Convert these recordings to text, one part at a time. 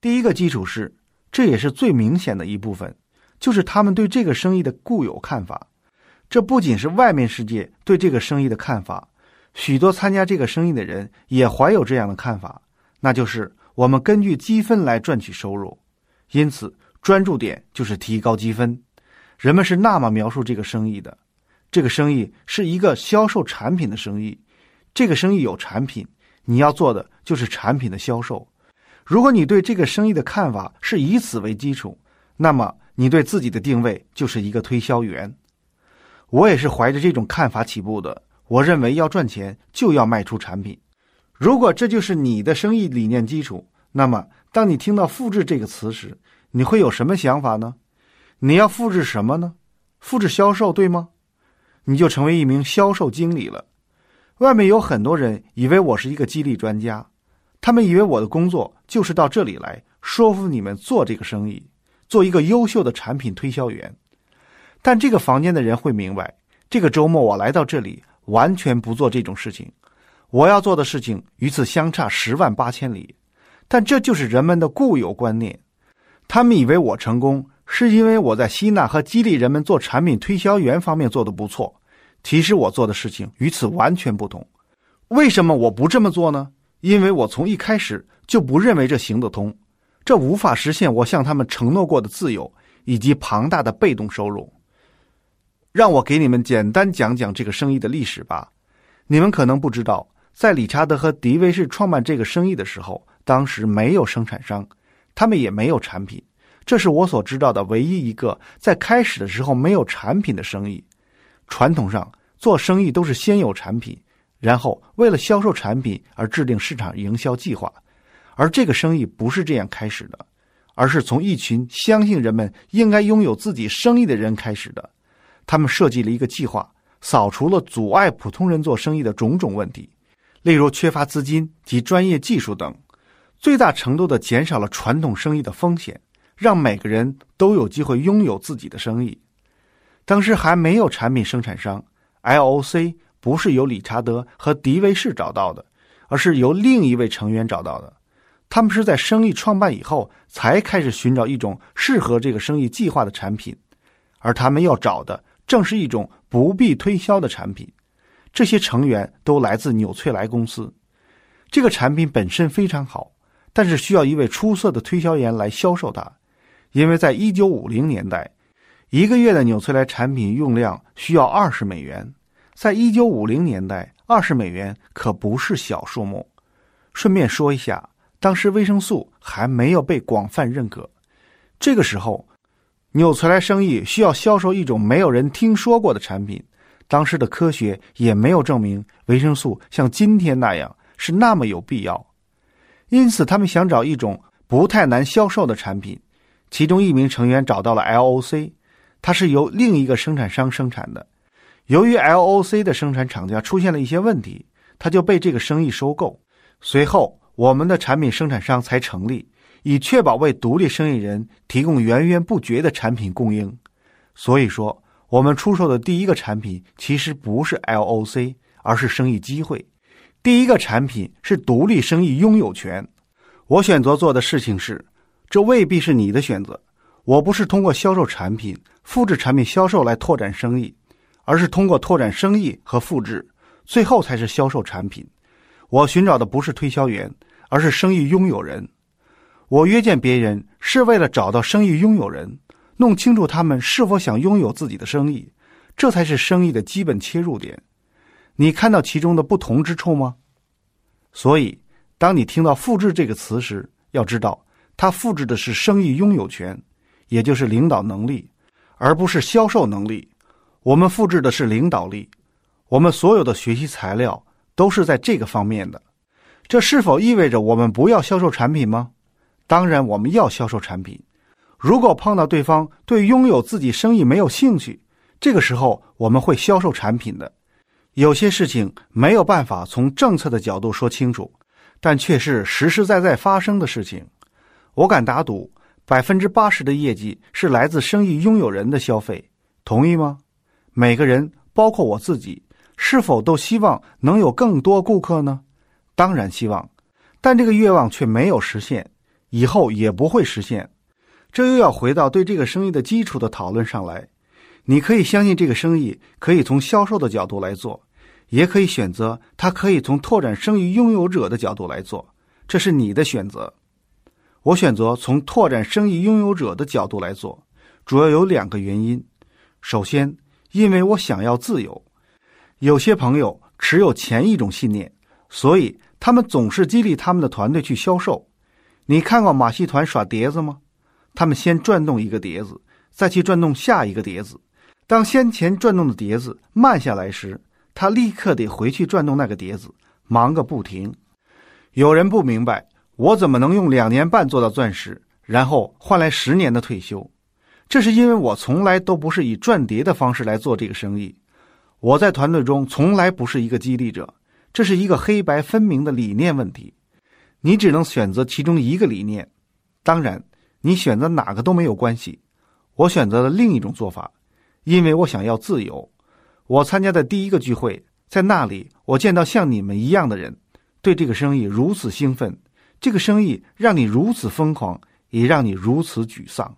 第一个基础是，这也是最明显的一部分，就是他们对这个生意的固有看法。这不仅是外面世界对这个生意的看法，许多参加这个生意的人也怀有这样的看法，那就是我们根据积分来赚取收入。因此，专注点就是提高积分。人们是那么描述这个生意的：这个生意是一个销售产品的生意，这个生意有产品，你要做的就是产品的销售。如果你对这个生意的看法是以此为基础，那么你对自己的定位就是一个推销员。我也是怀着这种看法起步的。我认为要赚钱就要卖出产品。如果这就是你的生意理念基础，那么当你听到“复制”这个词时，你会有什么想法呢？你要复制什么呢？复制销售，对吗？你就成为一名销售经理了。外面有很多人以为我是一个激励专家。他们以为我的工作就是到这里来说服你们做这个生意，做一个优秀的产品推销员。但这个房间的人会明白，这个周末我来到这里完全不做这种事情。我要做的事情与此相差十万八千里。但这就是人们的固有观念，他们以为我成功是因为我在吸纳和激励人们做产品推销员方面做得不错。其实我做的事情与此完全不同。为什么我不这么做呢？因为我从一开始就不认为这行得通，这无法实现我向他们承诺过的自由以及庞大的被动收入。让我给你们简单讲讲这个生意的历史吧。你们可能不知道，在理查德和迪维士创办这个生意的时候，当时没有生产商，他们也没有产品。这是我所知道的唯一一个在开始的时候没有产品的生意。传统上做生意都是先有产品。然后，为了销售产品而制定市场营销计划，而这个生意不是这样开始的，而是从一群相信人们应该拥有自己生意的人开始的。他们设计了一个计划，扫除了阻碍普通人做生意的种种问题，例如缺乏资金及专业技术等，最大程度的减少了传统生意的风险，让每个人都有机会拥有自己的生意。当时还没有产品生产商，LOC。不是由理查德和迪维士找到的，而是由另一位成员找到的。他们是在生意创办以后才开始寻找一种适合这个生意计划的产品，而他们要找的正是一种不必推销的产品。这些成员都来自纽崔莱公司。这个产品本身非常好，但是需要一位出色的推销员来销售它，因为在一九五零年代，一个月的纽崔莱产品用量需要二十美元。在一九五零年代，二十美元可不是小数目。顺便说一下，当时维生素还没有被广泛认可。这个时候，纽崔莱生意需要销售一种没有人听说过的产品。当时的科学也没有证明维生素像今天那样是那么有必要。因此，他们想找一种不太难销售的产品。其中一名成员找到了 LOC，它是由另一个生产商生产的。由于 LOC 的生产厂家出现了一些问题，他就被这个生意收购。随后，我们的产品生产商才成立，以确保为独立生意人提供源源不绝的产品供应。所以说，我们出售的第一个产品其实不是 LOC，而是生意机会。第一个产品是独立生意拥有权。我选择做的事情是，这未必是你的选择。我不是通过销售产品、复制产品销售来拓展生意。而是通过拓展生意和复制，最后才是销售产品。我寻找的不是推销员，而是生意拥有人。我约见别人是为了找到生意拥有人，弄清楚他们是否想拥有自己的生意，这才是生意的基本切入点。你看到其中的不同之处吗？所以，当你听到“复制”这个词时，要知道，它复制的是生意拥有权，也就是领导能力，而不是销售能力。我们复制的是领导力，我们所有的学习材料都是在这个方面的。这是否意味着我们不要销售产品吗？当然，我们要销售产品。如果碰到对方对拥有自己生意没有兴趣，这个时候我们会销售产品的。有些事情没有办法从政策的角度说清楚，但却是实实在在发生的事情。我敢打赌，百分之八十的业绩是来自生意拥有人的消费。同意吗？每个人，包括我自己，是否都希望能有更多顾客呢？当然希望，但这个愿望却没有实现，以后也不会实现。这又要回到对这个生意的基础的讨论上来。你可以相信这个生意可以从销售的角度来做，也可以选择它可以从拓展生意拥有者的角度来做，这是你的选择。我选择从拓展生意拥有者的角度来做，主要有两个原因。首先，因为我想要自由。有些朋友持有前一种信念，所以他们总是激励他们的团队去销售。你看过马戏团耍碟子吗？他们先转动一个碟子，再去转动下一个碟子。当先前转动的碟子慢下来时，他立刻得回去转动那个碟子，忙个不停。有人不明白，我怎么能用两年半做到钻石，然后换来十年的退休？这是因为我从来都不是以转碟的方式来做这个生意。我在团队中从来不是一个激励者，这是一个黑白分明的理念问题。你只能选择其中一个理念，当然，你选择哪个都没有关系。我选择了另一种做法。因为我想要自由，我参加的第一个聚会，在那里我见到像你们一样的人，对这个生意如此兴奋，这个生意让你如此疯狂，也让你如此沮丧。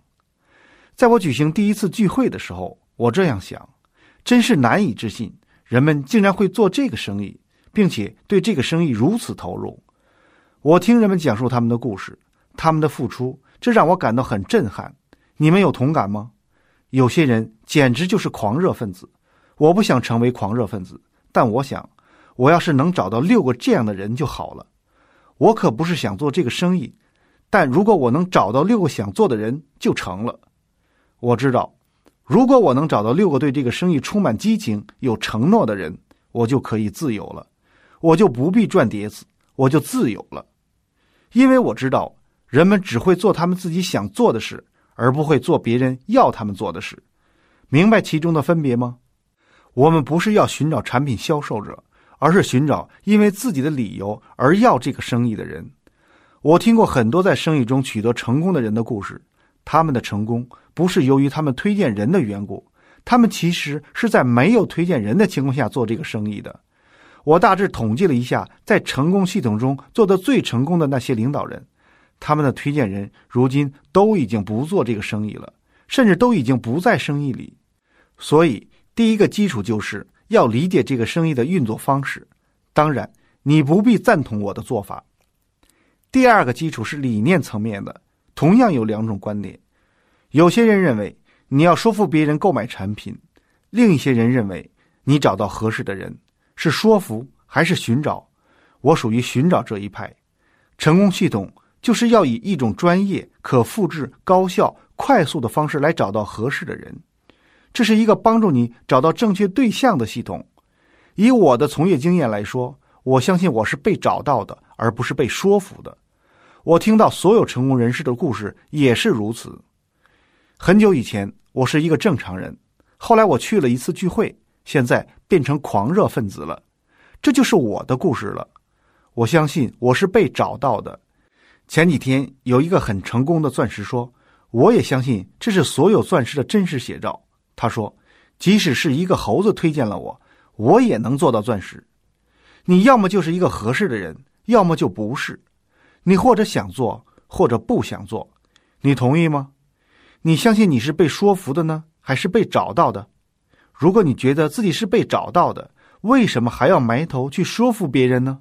在我举行第一次聚会的时候，我这样想：真是难以置信，人们竟然会做这个生意，并且对这个生意如此投入。我听人们讲述他们的故事，他们的付出，这让我感到很震撼。你们有同感吗？有些人简直就是狂热分子，我不想成为狂热分子，但我想，我要是能找到六个这样的人就好了。我可不是想做这个生意，但如果我能找到六个想做的人，就成了。我知道，如果我能找到六个对这个生意充满激情、有承诺的人，我就可以自由了，我就不必赚碟子，我就自由了，因为我知道，人们只会做他们自己想做的事。而不会做别人要他们做的事，明白其中的分别吗？我们不是要寻找产品销售者，而是寻找因为自己的理由而要这个生意的人。我听过很多在生意中取得成功的人的故事，他们的成功不是由于他们推荐人的缘故，他们其实是在没有推荐人的情况下做这个生意的。我大致统计了一下，在成功系统中做的最成功的那些领导人。他们的推荐人如今都已经不做这个生意了，甚至都已经不在生意里。所以，第一个基础就是要理解这个生意的运作方式。当然，你不必赞同我的做法。第二个基础是理念层面的，同样有两种观点。有些人认为你要说服别人购买产品，另一些人认为你找到合适的人是说服还是寻找。我属于寻找这一派。成功系统。就是要以一种专业、可复制、高效、快速的方式来找到合适的人，这是一个帮助你找到正确对象的系统。以我的从业经验来说，我相信我是被找到的，而不是被说服的。我听到所有成功人士的故事也是如此。很久以前，我是一个正常人，后来我去了一次聚会，现在变成狂热分子了。这就是我的故事了。我相信我是被找到的。前几天有一个很成功的钻石说：“我也相信这是所有钻石的真实写照。”他说：“即使是一个猴子推荐了我，我也能做到钻石。你要么就是一个合适的人，要么就不是。你或者想做，或者不想做。你同意吗？你相信你是被说服的呢，还是被找到的？如果你觉得自己是被找到的，为什么还要埋头去说服别人呢？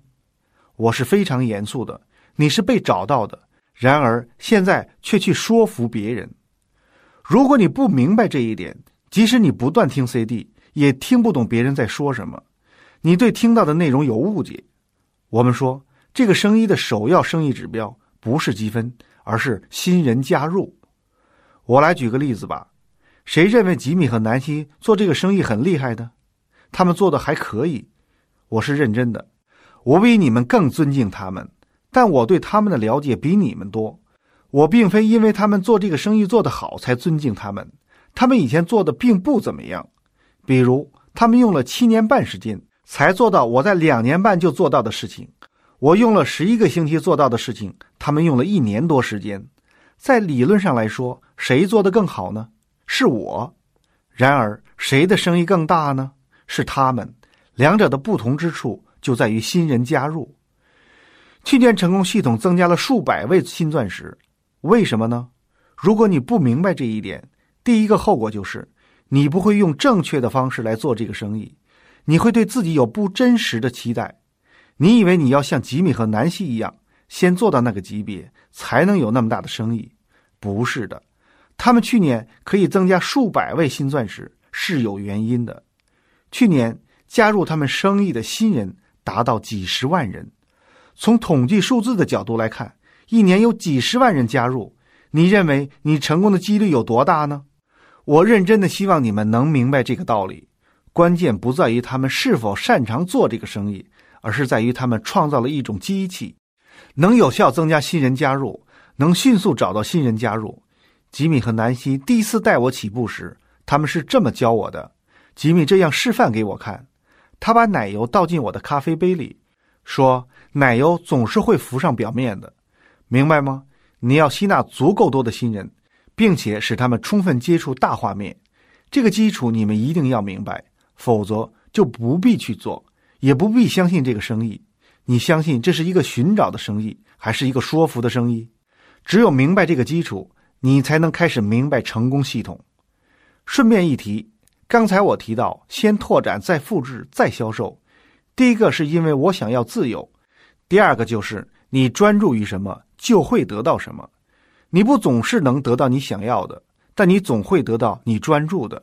我是非常严肃的。”你是被找到的，然而现在却去说服别人。如果你不明白这一点，即使你不断听 CD，也听不懂别人在说什么。你对听到的内容有误解。我们说，这个生意的首要生意指标不是积分，而是新人加入。我来举个例子吧。谁认为吉米和南希做这个生意很厉害的？他们做的还可以。我是认真的，我比你们更尊敬他们。但我对他们的了解比你们多，我并非因为他们做这个生意做得好才尊敬他们，他们以前做的并不怎么样。比如，他们用了七年半时间才做到我在两年半就做到的事情，我用了十一个星期做到的事情，他们用了一年多时间。在理论上来说，谁做的更好呢？是我。然而，谁的生意更大呢？是他们。两者的不同之处就在于新人加入。去年成功系统增加了数百位新钻石，为什么呢？如果你不明白这一点，第一个后果就是你不会用正确的方式来做这个生意，你会对自己有不真实的期待。你以为你要像吉米和南希一样，先做到那个级别，才能有那么大的生意？不是的，他们去年可以增加数百位新钻石是有原因的。去年加入他们生意的新人达到几十万人。从统计数字的角度来看，一年有几十万人加入，你认为你成功的几率有多大呢？我认真的希望你们能明白这个道理。关键不在于他们是否擅长做这个生意，而是在于他们创造了一种机器，能有效增加新人加入，能迅速找到新人加入。吉米和南希第一次带我起步时，他们是这么教我的。吉米这样示范给我看，他把奶油倒进我的咖啡杯里。说奶油总是会浮上表面的，明白吗？你要吸纳足够多的新人，并且使他们充分接触大画面，这个基础你们一定要明白，否则就不必去做，也不必相信这个生意。你相信这是一个寻找的生意，还是一个说服的生意？只有明白这个基础，你才能开始明白成功系统。顺便一提，刚才我提到先拓展，再复制，再销售。第一个是因为我想要自由，第二个就是你专注于什么就会得到什么。你不总是能得到你想要的，但你总会得到你专注的。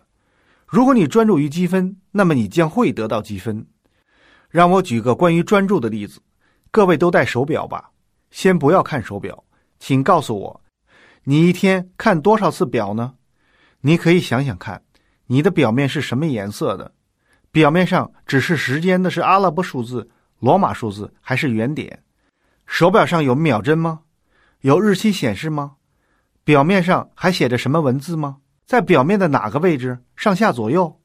如果你专注于积分，那么你将会得到积分。让我举个关于专注的例子，各位都戴手表吧？先不要看手表，请告诉我，你一天看多少次表呢？你可以想想看，你的表面是什么颜色的？表面上指示时间的是阿拉伯数字、罗马数字还是圆点？手表上有秒针吗？有日期显示吗？表面上还写着什么文字吗？在表面的哪个位置？上下左右？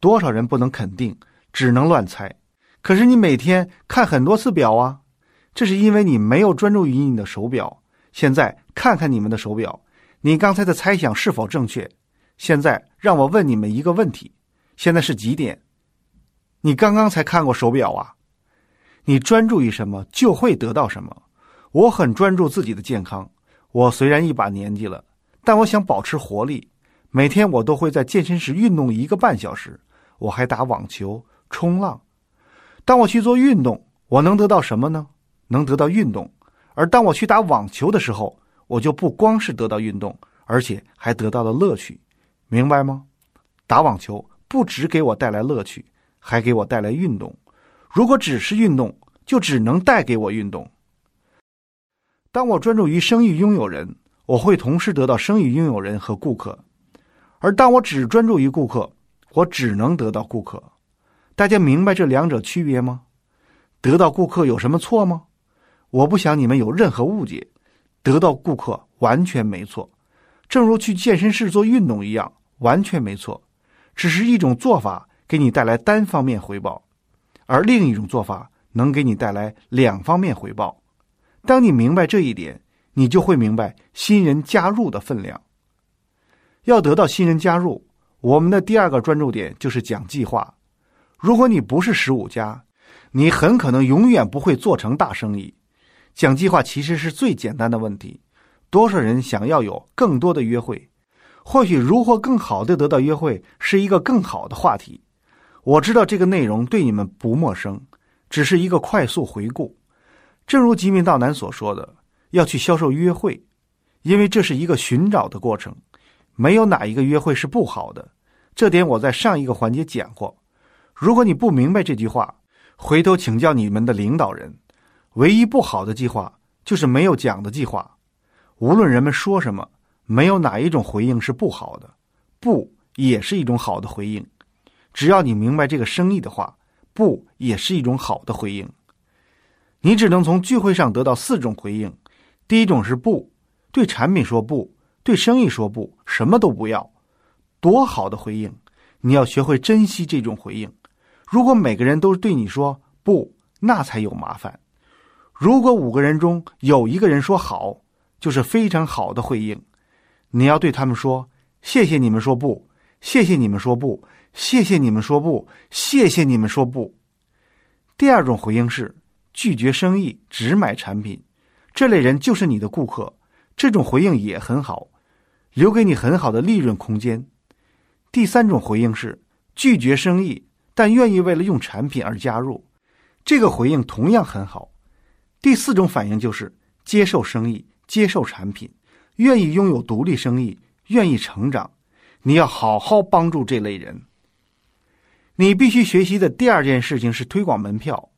多少人不能肯定，只能乱猜。可是你每天看很多次表啊，这是因为你没有专注于你的手表。现在看看你们的手表，你刚才的猜想是否正确？现在让我问你们一个问题：现在是几点？你刚刚才看过手表啊？你专注于什么就会得到什么。我很专注自己的健康。我虽然一把年纪了，但我想保持活力。每天我都会在健身室运动一个半小时。我还打网球、冲浪。当我去做运动，我能得到什么呢？能得到运动。而当我去打网球的时候，我就不光是得到运动，而且还得到了乐趣。明白吗？打网球不只给我带来乐趣。还给我带来运动，如果只是运动，就只能带给我运动。当我专注于生意拥有人，我会同时得到生意拥有人和顾客；而当我只专注于顾客，我只能得到顾客。大家明白这两者区别吗？得到顾客有什么错吗？我不想你们有任何误解，得到顾客完全没错，正如去健身室做运动一样，完全没错，只是一种做法。给你带来单方面回报，而另一种做法能给你带来两方面回报。当你明白这一点，你就会明白新人加入的分量。要得到新人加入，我们的第二个专注点就是讲计划。如果你不是十五家，你很可能永远不会做成大生意。讲计划其实是最简单的问题。多少人想要有更多的约会？或许如何更好的得到约会是一个更好的话题。我知道这个内容对你们不陌生，只是一个快速回顾。正如吉明道南所说的，要去销售约会，因为这是一个寻找的过程，没有哪一个约会是不好的。这点我在上一个环节讲过。如果你不明白这句话，回头请教你们的领导人。唯一不好的计划就是没有讲的计划。无论人们说什么，没有哪一种回应是不好的，不也是一种好的回应。只要你明白这个生意的话，不也是一种好的回应？你只能从聚会上得到四种回应。第一种是不，对产品说不，对生意说不，什么都不要。多好的回应！你要学会珍惜这种回应。如果每个人都对你说不，那才有麻烦。如果五个人中有一个人说好，就是非常好的回应。你要对他们说：“谢谢你们说不，谢谢你们说不。”谢谢你们说不，谢谢你们说不。第二种回应是拒绝生意，只买产品，这类人就是你的顾客。这种回应也很好，留给你很好的利润空间。第三种回应是拒绝生意，但愿意为了用产品而加入，这个回应同样很好。第四种反应就是接受生意，接受产品，愿意拥有独立生意，愿意成长。你要好好帮助这类人。你必须学习的第二件事情是推广门票。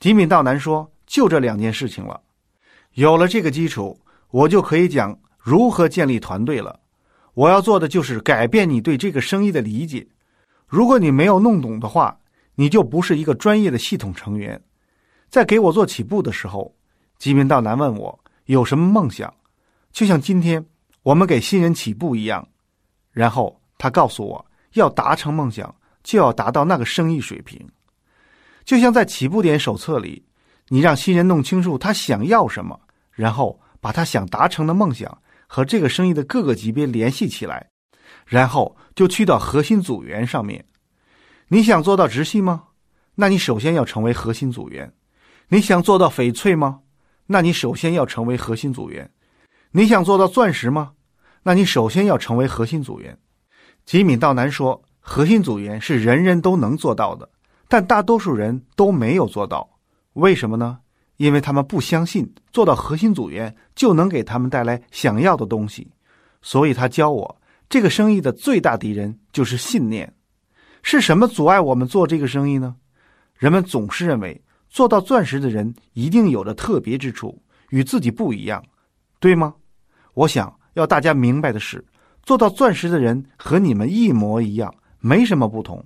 吉米道南说：“就这两件事情了，有了这个基础。”我就可以讲如何建立团队了。我要做的就是改变你对这个生意的理解。如果你没有弄懂的话，你就不是一个专业的系统成员。在给我做起步的时候，吉明道南问我有什么梦想，就像今天我们给新人起步一样。然后他告诉我要达成梦想，就要达到那个生意水平。就像在起步点手册里，你让新人弄清楚他想要什么，然后。把他想达成的梦想和这个生意的各个级别联系起来，然后就去到核心组员上面。你想做到直系吗？那你首先要成为核心组员。你想做到翡翠吗？那你首先要成为核心组员。你想做到钻石吗？那你首先要成为核心组员。吉米道南说，核心组员是人人都能做到的，但大多数人都没有做到。为什么呢？因为他们不相信做到核心组员就能给他们带来想要的东西，所以他教我，这个生意的最大敌人就是信念。是什么阻碍我们做这个生意呢？人们总是认为做到钻石的人一定有着特别之处，与自己不一样，对吗？我想要大家明白的是，做到钻石的人和你们一模一样，没什么不同。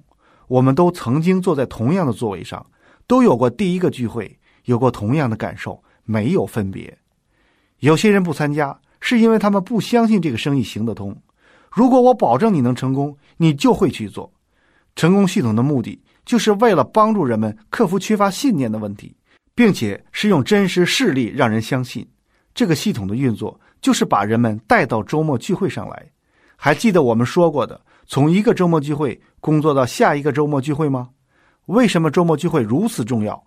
我们都曾经坐在同样的座位上，都有过第一个聚会。有过同样的感受，没有分别。有些人不参加，是因为他们不相信这个生意行得通。如果我保证你能成功，你就会去做。成功系统的目的，就是为了帮助人们克服缺乏信念的问题，并且是用真实事例让人相信。这个系统的运作，就是把人们带到周末聚会上来。还记得我们说过的，从一个周末聚会工作到下一个周末聚会吗？为什么周末聚会如此重要？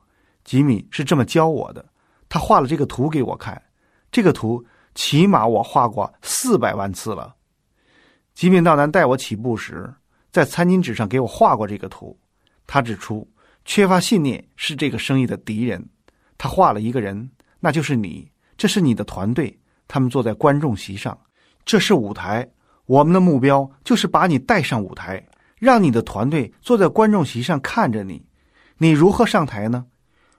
吉米是这么教我的，他画了这个图给我看，这个图起码我画过四百万次了。吉米道南带我起步时，在餐巾纸上给我画过这个图。他指出，缺乏信念是这个生意的敌人。他画了一个人，那就是你，这是你的团队，他们坐在观众席上，这是舞台。我们的目标就是把你带上舞台，让你的团队坐在观众席上看着你。你如何上台呢？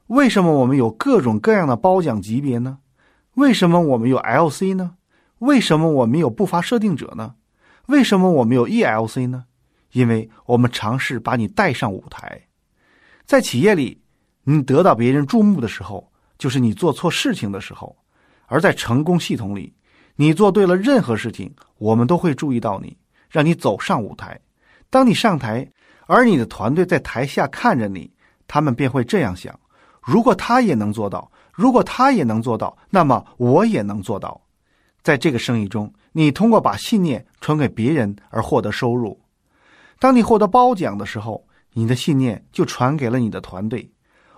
为什么我们有各种各样的褒奖级别呢？为什么我们有 LC 呢？为什么我们有不乏设定者呢？为什么我们有 ELC 呢？因为我们尝试把你带上舞台。在企业里，你得到别人注目的时候，就是你做错事情的时候；而在成功系统里，你做对了任何事情，我们都会注意到你，让你走上舞台。当你上台，而你的团队在台下看着你，他们便会这样想。如果他也能做到，如果他也能做到，那么我也能做到。在这个生意中，你通过把信念传给别人而获得收入。当你获得褒奖的时候，你的信念就传给了你的团队。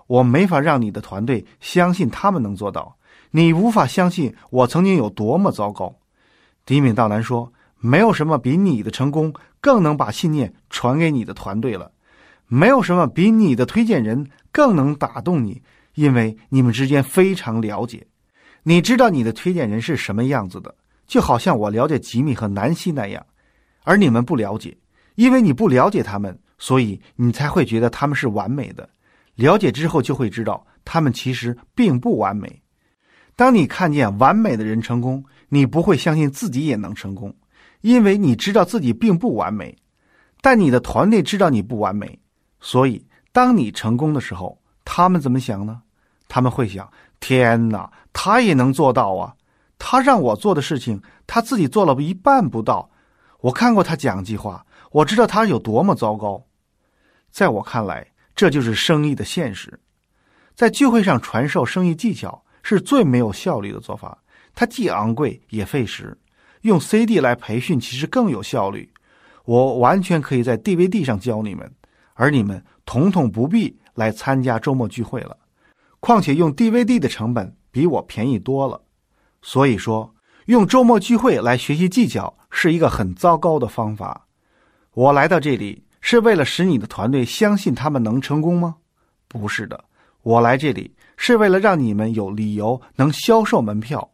我没法让你的团队相信他们能做到，你无法相信我曾经有多么糟糕。迪敏道南说：“没有什么比你的成功更能把信念传给你的团队了。”没有什么比你的推荐人更能打动你，因为你们之间非常了解，你知道你的推荐人是什么样子的，就好像我了解吉米和南希那样，而你们不了解，因为你不了解他们，所以你才会觉得他们是完美的。了解之后就会知道，他们其实并不完美。当你看见完美的人成功，你不会相信自己也能成功，因为你知道自己并不完美，但你的团队知道你不完美。所以，当你成功的时候，他们怎么想呢？他们会想：天哪，他也能做到啊！他让我做的事情，他自己做了一半不到。我看过他讲计划，我知道他有多么糟糕。在我看来，这就是生意的现实。在聚会上传授生意技巧是最没有效率的做法，它既昂贵也费时。用 CD 来培训其实更有效率。我完全可以在 DVD 上教你们。而你们统统不必来参加周末聚会了。况且用 DVD 的成本比我便宜多了。所以说，用周末聚会来学习技巧是一个很糟糕的方法。我来到这里是为了使你的团队相信他们能成功吗？不是的，我来这里是为了让你们有理由能销售门票，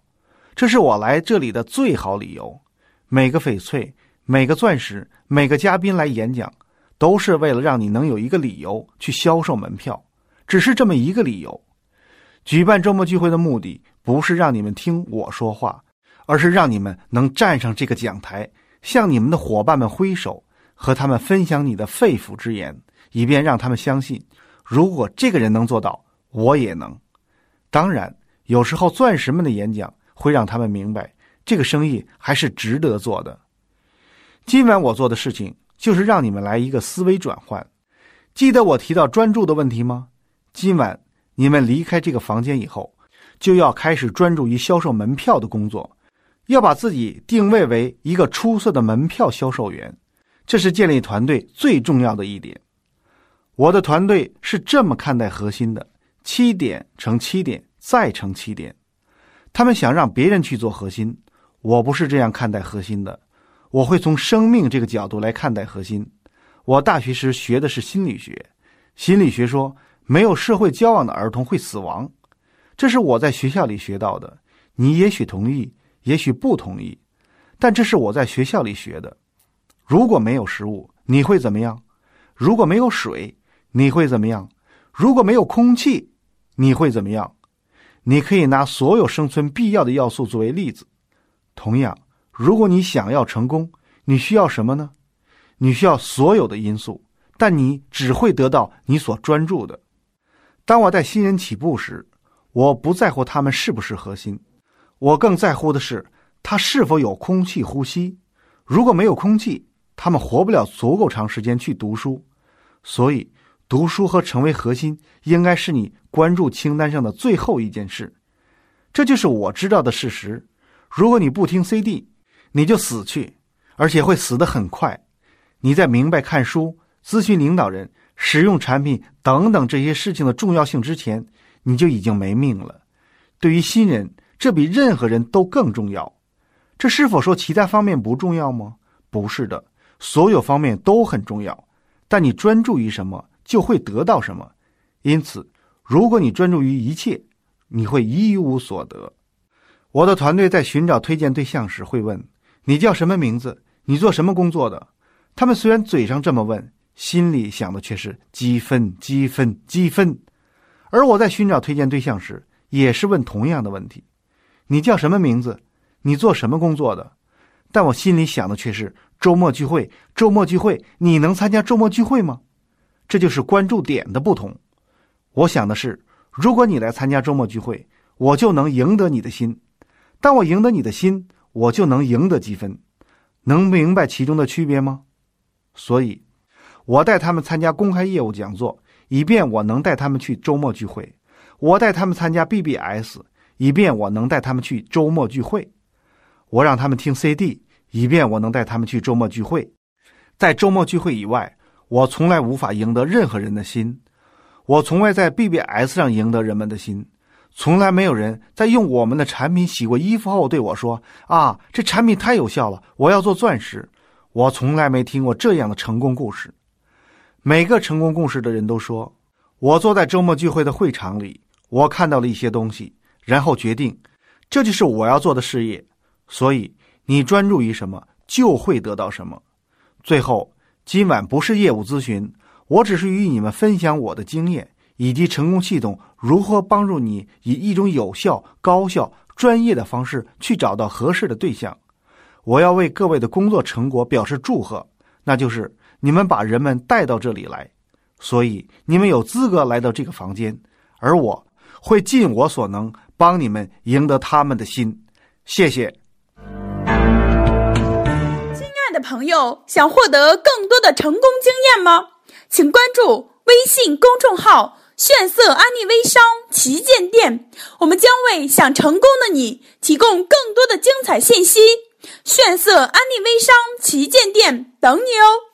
这是我来这里的最好理由。每个翡翠、每个钻石、每个嘉宾来演讲，都是为了让你能有一个理由去销售门票，只是这么一个理由。举办周末聚会的目的不是让你们听我说话，而是让你们能站上这个讲台，向你们的伙伴们挥手。和他们分享你的肺腑之言，以便让他们相信，如果这个人能做到，我也能。当然，有时候钻石们的演讲会让他们明白，这个生意还是值得做的。今晚我做的事情就是让你们来一个思维转换。记得我提到专注的问题吗？今晚你们离开这个房间以后，就要开始专注于销售门票的工作，要把自己定位为一个出色的门票销售员。这是建立团队最重要的一点。我的团队是这么看待核心的：七点乘七点再乘七点。他们想让别人去做核心，我不是这样看待核心的。我会从生命这个角度来看待核心。我大学时学的是心理学，心理学说没有社会交往的儿童会死亡，这是我在学校里学到的。你也许同意，也许不同意，但这是我在学校里学的。如果没有食物，你会怎么样？如果没有水，你会怎么样？如果没有空气，你会怎么样？你可以拿所有生存必要的要素作为例子。同样，如果你想要成功，你需要什么呢？你需要所有的因素，但你只会得到你所专注的。当我带新人起步时，我不在乎他们是不是核心，我更在乎的是他是否有空气呼吸。如果没有空气，他们活不了足够长时间去读书，所以读书和成为核心应该是你关注清单上的最后一件事。这就是我知道的事实。如果你不听 CD，你就死去，而且会死得很快。你在明白看书、咨询领导人、使用产品等等这些事情的重要性之前，你就已经没命了。对于新人，这比任何人都更重要。这是否说其他方面不重要吗？不是的。所有方面都很重要，但你专注于什么，就会得到什么。因此，如果你专注于一切，你会一无所得。我的团队在寻找推荐对象时会问：“你叫什么名字？你做什么工作的？”他们虽然嘴上这么问，心里想的却是积分、积分、积分。而我在寻找推荐对象时，也是问同样的问题：“你叫什么名字？你做什么工作的？”但我心里想的却是。周末聚会，周末聚会，你能参加周末聚会吗？这就是关注点的不同。我想的是，如果你来参加周末聚会，我就能赢得你的心。当我赢得你的心，我就能赢得积分。能明白其中的区别吗？所以，我带他们参加公开业务讲座，以便我能带他们去周末聚会；我带他们参加 BBS，以便我能带他们去周末聚会；我让他们听 CD。以便我能带他们去周末聚会，在周末聚会以外，我从来无法赢得任何人的心。我从未在 BBS 上赢得人们的心，从来没有人在用我们的产品洗过衣服后对我说：“啊，这产品太有效了，我要做钻石。”我从来没听过这样的成功故事。每个成功故事的人都说：“我坐在周末聚会的会场里，我看到了一些东西，然后决定，这就是我要做的事业。”所以。你专注于什么，就会得到什么。最后，今晚不是业务咨询，我只是与你们分享我的经验，以及成功系统如何帮助你以一种有效、高效、专业的方式去找到合适的对象。我要为各位的工作成果表示祝贺，那就是你们把人们带到这里来，所以你们有资格来到这个房间，而我会尽我所能帮你们赢得他们的心。谢谢。亲爱的朋友想获得更多的成功经验吗？请关注微信公众号“炫色安利微商旗舰店”，我们将为想成功的你提供更多的精彩信息。炫色安利微商旗舰店等你哦。